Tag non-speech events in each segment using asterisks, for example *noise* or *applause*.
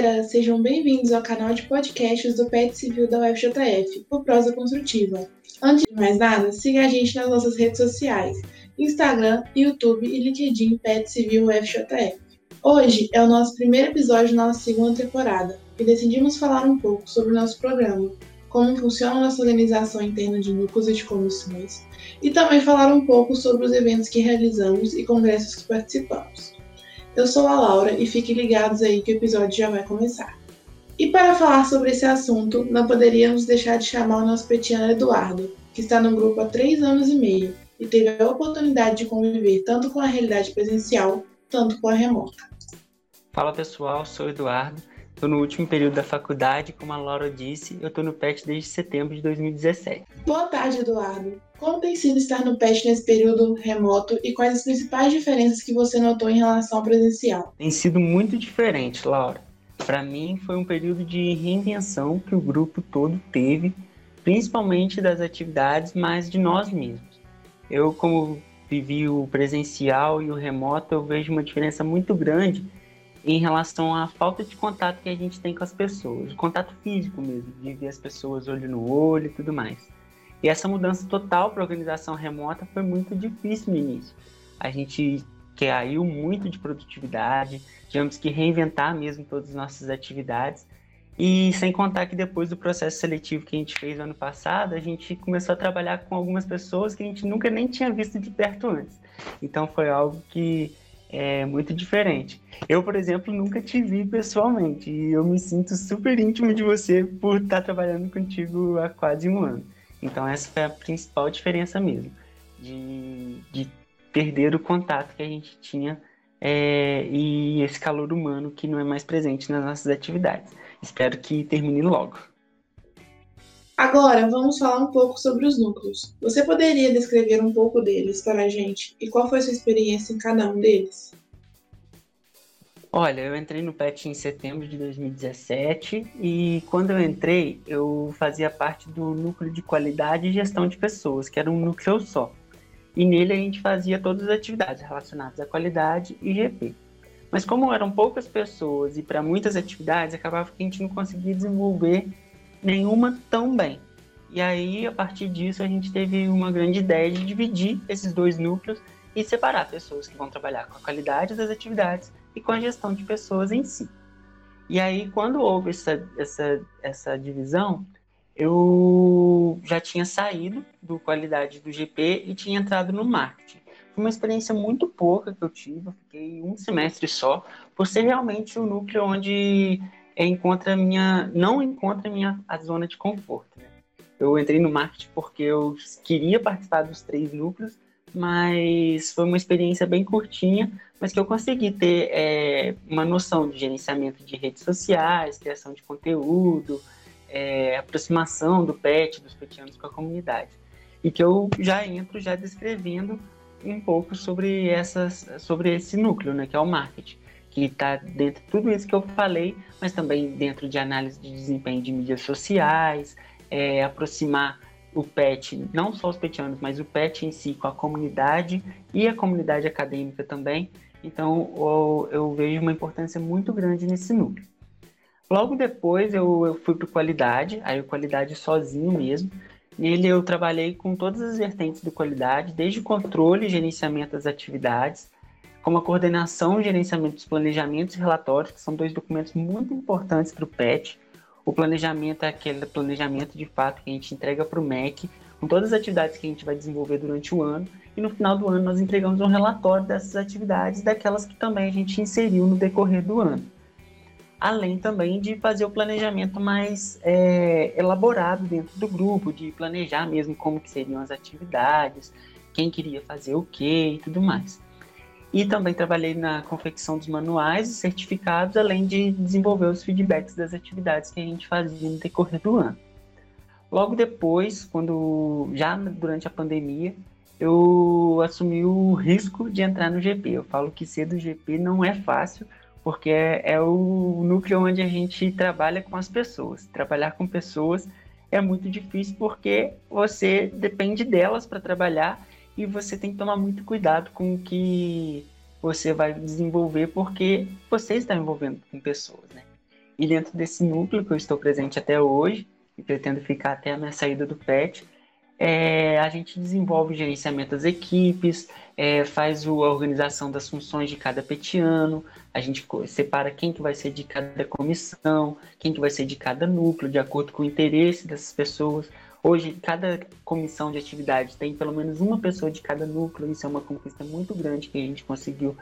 galera, sejam bem-vindos ao canal de podcasts do PET Civil da UFJF, o Prosa Construtiva. Antes de mais nada, siga a gente nas nossas redes sociais, Instagram, YouTube e LinkedIn PET Civil UFJF. Hoje é o nosso primeiro episódio da nossa segunda temporada e decidimos falar um pouco sobre o nosso programa, como funciona a nossa organização interna de núcleos e de comissões, e também falar um pouco sobre os eventos que realizamos e congressos que participamos. Eu sou a Laura e fiquem ligados aí que o episódio já vai começar. E para falar sobre esse assunto, não poderíamos deixar de chamar o nosso petiano Eduardo, que está no grupo há três anos e meio e teve a oportunidade de conviver tanto com a realidade presencial, tanto com a remota. Fala pessoal, sou o Eduardo, estou no último período da faculdade, como a Laura disse, eu estou no PET desde setembro de 2017. Boa tarde, Eduardo. Como tem sido estar no PET nesse período remoto e quais as principais diferenças que você notou em relação ao presencial? Tem sido muito diferente, Laura. Para mim, foi um período de reinvenção que o grupo todo teve, principalmente das atividades, mas de nós mesmos. Eu, como vivi o presencial e o remoto, eu vejo uma diferença muito grande em relação à falta de contato que a gente tem com as pessoas, contato físico mesmo, de ver as pessoas olho no olho e tudo mais. E essa mudança total para organização remota foi muito difícil no início. A gente caiu muito de produtividade, tivemos que reinventar mesmo todas as nossas atividades. E sem contar que depois do processo seletivo que a gente fez no ano passado, a gente começou a trabalhar com algumas pessoas que a gente nunca nem tinha visto de perto antes. Então foi algo que é muito diferente. Eu, por exemplo, nunca te vi pessoalmente e eu me sinto super íntimo de você por estar trabalhando contigo há quase um ano. Então essa foi a principal diferença mesmo, de, de perder o contato que a gente tinha é, e esse calor humano que não é mais presente nas nossas atividades. Espero que termine logo. Agora vamos falar um pouco sobre os núcleos. Você poderia descrever um pouco deles para a gente e qual foi sua experiência em cada um deles? Olha, eu entrei no PET em setembro de 2017 e quando eu entrei, eu fazia parte do núcleo de qualidade e gestão de pessoas, que era um núcleo só. E nele a gente fazia todas as atividades relacionadas à qualidade e GP. Mas como eram poucas pessoas e para muitas atividades, acabava que a gente não conseguia desenvolver nenhuma tão bem. E aí, a partir disso, a gente teve uma grande ideia de dividir esses dois núcleos e separar pessoas que vão trabalhar com a qualidade das atividades e com a gestão de pessoas em si. E aí, quando houve essa, essa, essa divisão, eu já tinha saído do qualidade do GP e tinha entrado no marketing. Foi uma experiência muito pouca que eu tive, eu fiquei um semestre só, por ser realmente o núcleo onde encontra minha, não encontra minha a zona de conforto. Né? Eu entrei no marketing porque eu queria participar dos três núcleos, mas foi uma experiência bem curtinha, mas que eu consegui ter é, uma noção de gerenciamento de redes sociais, criação de conteúdo, é, aproximação do pet, dos petianos com a comunidade. E que eu já entro já descrevendo um pouco sobre, essas, sobre esse núcleo, né, que é o marketing, que está dentro de tudo isso que eu falei, mas também dentro de análise de desempenho de mídias sociais, é, aproximar o PET, não só os petianos, mas o PET em si com a comunidade e a comunidade acadêmica também. Então, eu, eu vejo uma importância muito grande nesse núcleo. Logo depois, eu, eu fui para qualidade, aí o qualidade sozinho mesmo. Nele, eu trabalhei com todas as vertentes do qualidade, desde o controle e gerenciamento das atividades, como a coordenação gerenciamento dos planejamentos e relatórios, que são dois documentos muito importantes para o PET o planejamento é aquele planejamento de fato que a gente entrega para o MEC, com todas as atividades que a gente vai desenvolver durante o ano, e no final do ano nós entregamos um relatório dessas atividades, daquelas que também a gente inseriu no decorrer do ano. Além também de fazer o planejamento mais é, elaborado dentro do grupo, de planejar mesmo como que seriam as atividades, quem queria fazer o que e tudo mais. E também trabalhei na confecção dos manuais e certificados, além de desenvolver os feedbacks das atividades que a gente fazia no decorrer do ano. Logo depois, quando já durante a pandemia, eu assumi o risco de entrar no GP. Eu falo que ser do GP não é fácil, porque é, é o núcleo onde a gente trabalha com as pessoas. Trabalhar com pessoas é muito difícil porque você depende delas para trabalhar e você tem que tomar muito cuidado com o que você vai desenvolver porque você está envolvendo com pessoas, né? E dentro desse núcleo que eu estou presente até hoje, e pretendo ficar até a minha saída do PET, é, a gente desenvolve o gerenciamento das equipes, é, faz a organização das funções de cada petiano, a gente separa quem que vai ser de cada comissão, quem que vai ser de cada núcleo, de acordo com o interesse dessas pessoas. Hoje, cada comissão de atividade tem pelo menos uma pessoa de cada núcleo, isso é uma conquista muito grande que a gente conseguiu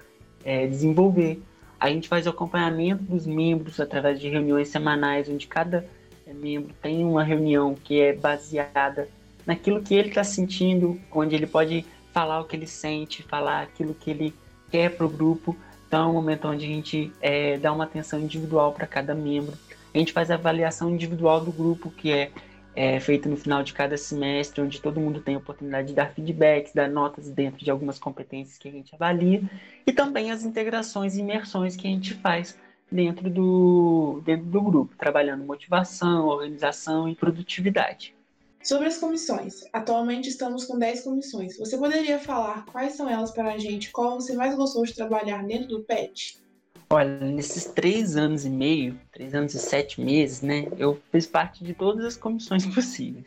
é, desenvolver. A gente faz o acompanhamento dos membros através de reuniões semanais, onde cada é, membro tem uma reunião que é baseada naquilo que ele está sentindo, onde ele pode falar o que ele sente, falar aquilo que ele quer para o grupo. Então, é um momento onde a gente é, dá uma atenção individual para cada membro. A gente faz a avaliação individual do grupo, que é, é feita no final de cada semestre, onde todo mundo tem a oportunidade de dar feedbacks, dar notas dentro de algumas competências que a gente avalia, e também as integrações e imersões que a gente faz dentro do, dentro do grupo, trabalhando motivação, organização e produtividade. Sobre as comissões. Atualmente estamos com 10 comissões. Você poderia falar quais são elas para a gente? Qual você mais gostou de trabalhar dentro do PET? Olha, nesses três anos e meio, três anos e sete meses, né? Eu fiz parte de todas as comissões *laughs* possíveis.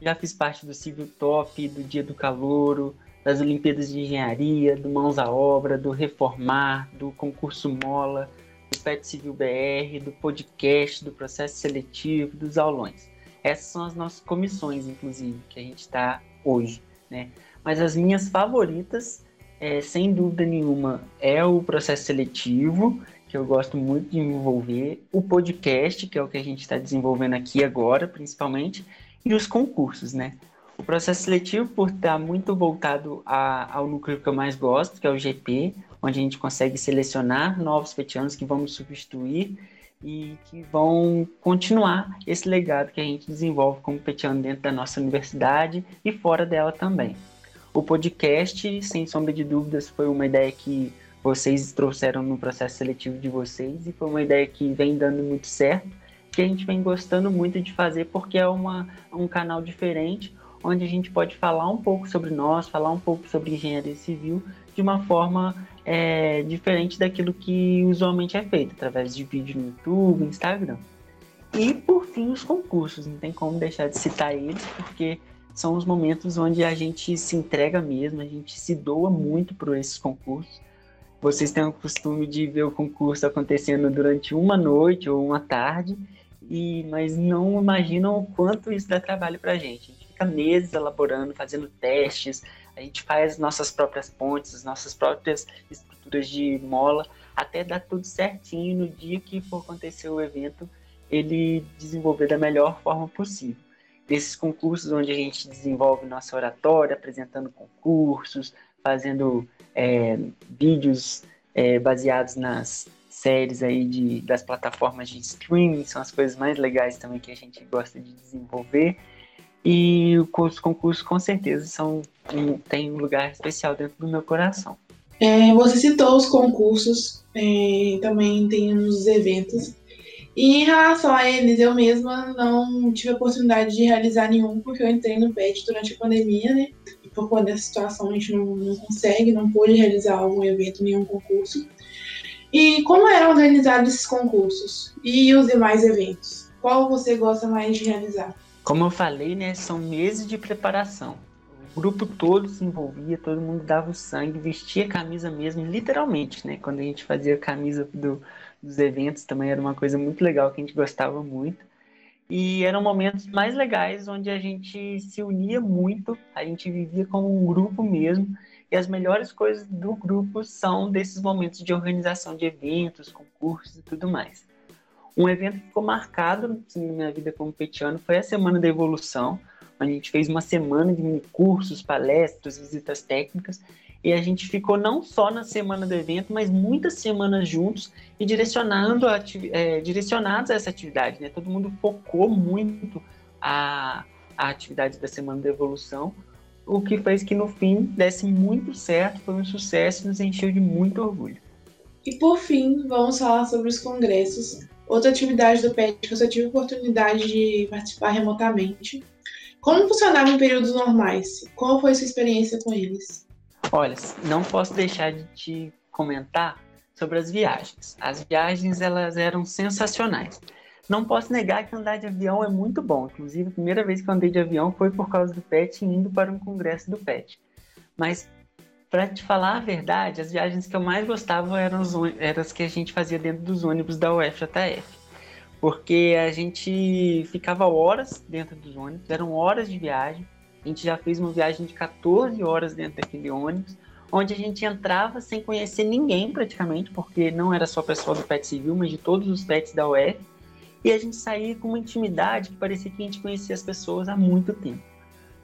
Já fiz parte do Civil Top, do Dia do Calouro, das Olimpíadas de Engenharia, do Mãos à Obra, do Reformar, do Concurso Mola, do PET Civil BR, do podcast, do processo seletivo, dos aulões. Essas são as nossas comissões, inclusive, que a gente está hoje, né? Mas as minhas favoritas, é, sem dúvida nenhuma, é o processo seletivo, que eu gosto muito de envolver, o podcast, que é o que a gente está desenvolvendo aqui agora, principalmente, e os concursos, né? O processo seletivo, por estar muito voltado a, ao núcleo que eu mais gosto, que é o GP, onde a gente consegue selecionar novos petianos que vão substituir e que vão continuar esse legado que a gente desenvolve como petiano dentro da nossa universidade e fora dela também. O podcast, sem sombra de dúvidas, foi uma ideia que vocês trouxeram no processo seletivo de vocês e foi uma ideia que vem dando muito certo, que a gente vem gostando muito de fazer porque é uma, um canal diferente onde a gente pode falar um pouco sobre nós, falar um pouco sobre engenharia civil de uma forma é, diferente daquilo que usualmente é feito, através de vídeo no YouTube, Instagram. E por fim, os concursos, não tem como deixar de citar eles, porque são os momentos onde a gente se entrega mesmo, a gente se doa muito por esses concursos. Vocês têm o costume de ver o concurso acontecendo durante uma noite ou uma tarde, e mas não imaginam o quanto isso dá trabalho para a gente. A gente fica meses elaborando, fazendo testes, a gente faz nossas próprias pontes, as nossas próprias estruturas de mola, até dar tudo certinho no dia que for acontecer o evento, ele desenvolver da melhor forma possível. Desses concursos onde a gente desenvolve nossa oratória, apresentando concursos, fazendo é, vídeos é, baseados nas séries aí de, das plataformas de streaming, são as coisas mais legais também que a gente gosta de desenvolver. E os concursos com certeza são tem um lugar especial dentro do meu coração. É, você citou os concursos, é, também tem os eventos. E em relação a eles, eu mesma não tive a oportunidade de realizar nenhum, porque eu entrei no PET durante a pandemia, né? E por conta dessa situação a gente não, não consegue, não pôde realizar algum evento, nenhum concurso. E como eram organizados esses concursos? E os demais eventos? Qual você gosta mais de realizar? Como eu falei, né, são meses de preparação. O grupo todo se envolvia, todo mundo dava o sangue, vestia a camisa mesmo, literalmente, né? Quando a gente fazia a camisa do, dos eventos também era uma coisa muito legal que a gente gostava muito. E eram momentos mais legais onde a gente se unia muito, a gente vivia como um grupo mesmo. E as melhores coisas do grupo são desses momentos de organização de eventos, concursos e tudo mais. Um evento que ficou marcado assim, na minha vida como petiano foi a Semana da Evolução, onde a gente fez uma semana de cursos, palestras, visitas técnicas, e a gente ficou não só na semana do evento, mas muitas semanas juntos e direcionando a, é, direcionados a essa atividade. Né? Todo mundo focou muito a, a atividade da Semana da Evolução, o que fez que no fim desse muito certo, foi um sucesso e nos encheu de muito orgulho. E por fim, vamos falar sobre os congressos Outra atividade do PET que eu só tive oportunidade de participar remotamente. Como funcionava em períodos normais? Qual foi sua experiência com eles? Olha, não posso deixar de te comentar sobre as viagens. As viagens elas eram sensacionais. Não posso negar que andar de avião é muito bom. Inclusive, a primeira vez que eu andei de avião foi por causa do PET indo para um congresso do PET. Mas para te falar a verdade, as viagens que eu mais gostava eram, os, eram as que a gente fazia dentro dos ônibus da UFJF. Porque a gente ficava horas dentro dos ônibus, eram horas de viagem. A gente já fez uma viagem de 14 horas dentro daquele ônibus, onde a gente entrava sem conhecer ninguém praticamente, porque não era só pessoal do PET Civil, mas de todos os PETs da UF. E a gente saía com uma intimidade que parecia que a gente conhecia as pessoas há muito tempo.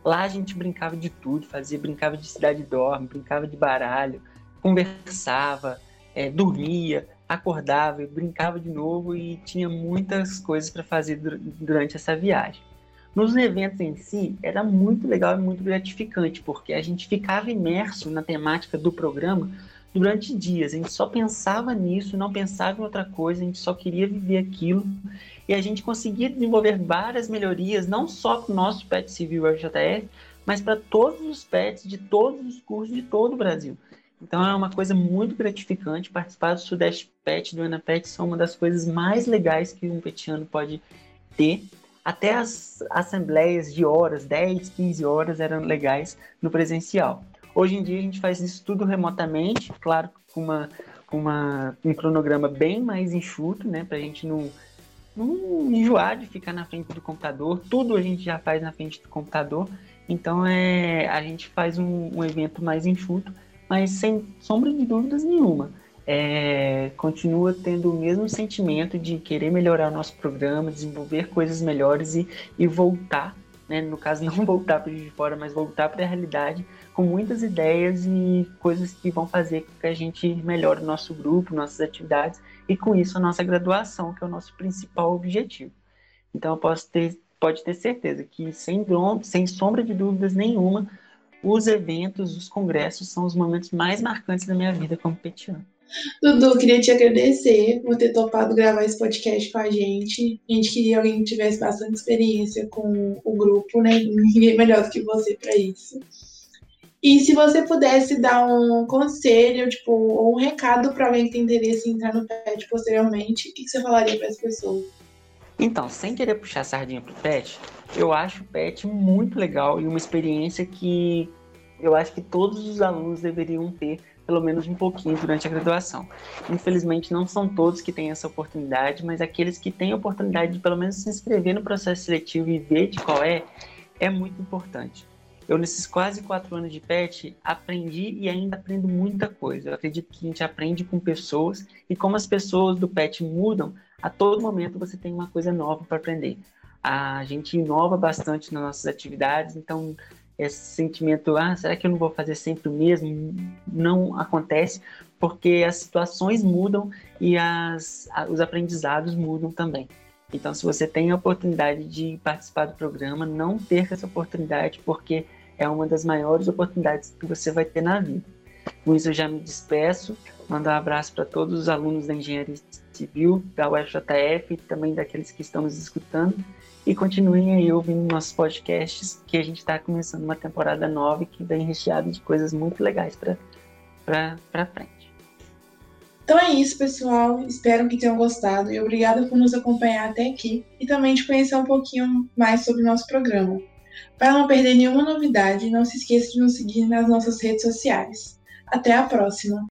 Lá a gente brincava de tudo, fazia, brincava de cidade dorme, brincava de baralho, conversava, é, dormia, acordava, brincava de novo e tinha muitas coisas para fazer durante essa viagem. Nos eventos em si, era muito legal e muito gratificante, porque a gente ficava imerso na temática do programa durante dias. A gente só pensava nisso, não pensava em outra coisa, a gente só queria viver aquilo. E a gente conseguia desenvolver várias melhorias, não só para o nosso PET Civil FJF, mas para todos os PETs de todos os cursos de todo o Brasil. Então é uma coisa muito gratificante participar do Sudeste PET, do AnaPet, são uma das coisas mais legais que um petiano pode ter. Até as assembleias de horas, 10, 15 horas, eram legais no presencial. Hoje em dia a gente faz isso tudo remotamente, claro, com, uma, uma, um cronograma bem mais enxuto, né? Para a gente não, não enjoar de ficar na frente do computador. Tudo a gente já faz na frente do computador. Então é, a gente faz um, um evento mais enxuto, mas sem sombra de dúvidas nenhuma. É, continua tendo o mesmo sentimento de querer melhorar o nosso programa, desenvolver coisas melhores e, e voltar, né? no caso não *laughs* voltar para de fora, mas voltar para a realidade com muitas ideias e coisas que vão fazer com que a gente melhore o nosso grupo, nossas atividades e com isso a nossa graduação, que é o nosso principal objetivo. Então eu posso ter, pode ter certeza que sem, sem sombra de dúvidas nenhuma, os eventos, os congressos são os momentos mais marcantes da minha vida como petiano. Dudu, queria te agradecer por ter topado gravar esse podcast com a gente. A gente queria alguém que tivesse bastante experiência com o grupo, né? Ninguém melhor do que você para isso. E se você pudesse dar um conselho, tipo, ou um recado para alguém que tem interesse em entrar no PET posteriormente, o que, você falaria para as pessoas? Então, sem querer puxar a sardinha pro PET, eu acho o PET muito legal e uma experiência que eu acho que todos os alunos deveriam ter pelo menos um pouquinho durante a graduação. Infelizmente, não são todos que têm essa oportunidade, mas aqueles que têm a oportunidade de pelo menos se inscrever no processo seletivo e ver de qual é, é muito importante. Eu, nesses quase quatro anos de PET, aprendi e ainda aprendo muita coisa. Eu acredito que a gente aprende com pessoas e como as pessoas do PET mudam, a todo momento você tem uma coisa nova para aprender. A gente inova bastante nas nossas atividades, então esse sentimento, ah, será que eu não vou fazer sempre o mesmo? Não acontece, porque as situações mudam e as, os aprendizados mudam também. Então, se você tem a oportunidade de participar do programa, não perca essa oportunidade, porque é uma das maiores oportunidades que você vai ter na vida. Com isso, eu já me despeço, mando um abraço para todos os alunos da Engenharia Civil, da UFJF e também daqueles que estão nos escutando. E continuem aí ouvindo nossos podcasts, que a gente está começando uma temporada nova que vem recheado de coisas muito legais para frente. Então é isso, pessoal. Espero que tenham gostado e obrigada por nos acompanhar até aqui e também de conhecer um pouquinho mais sobre o nosso programa. Para não perder nenhuma novidade, não se esqueça de nos seguir nas nossas redes sociais. Até a próxima!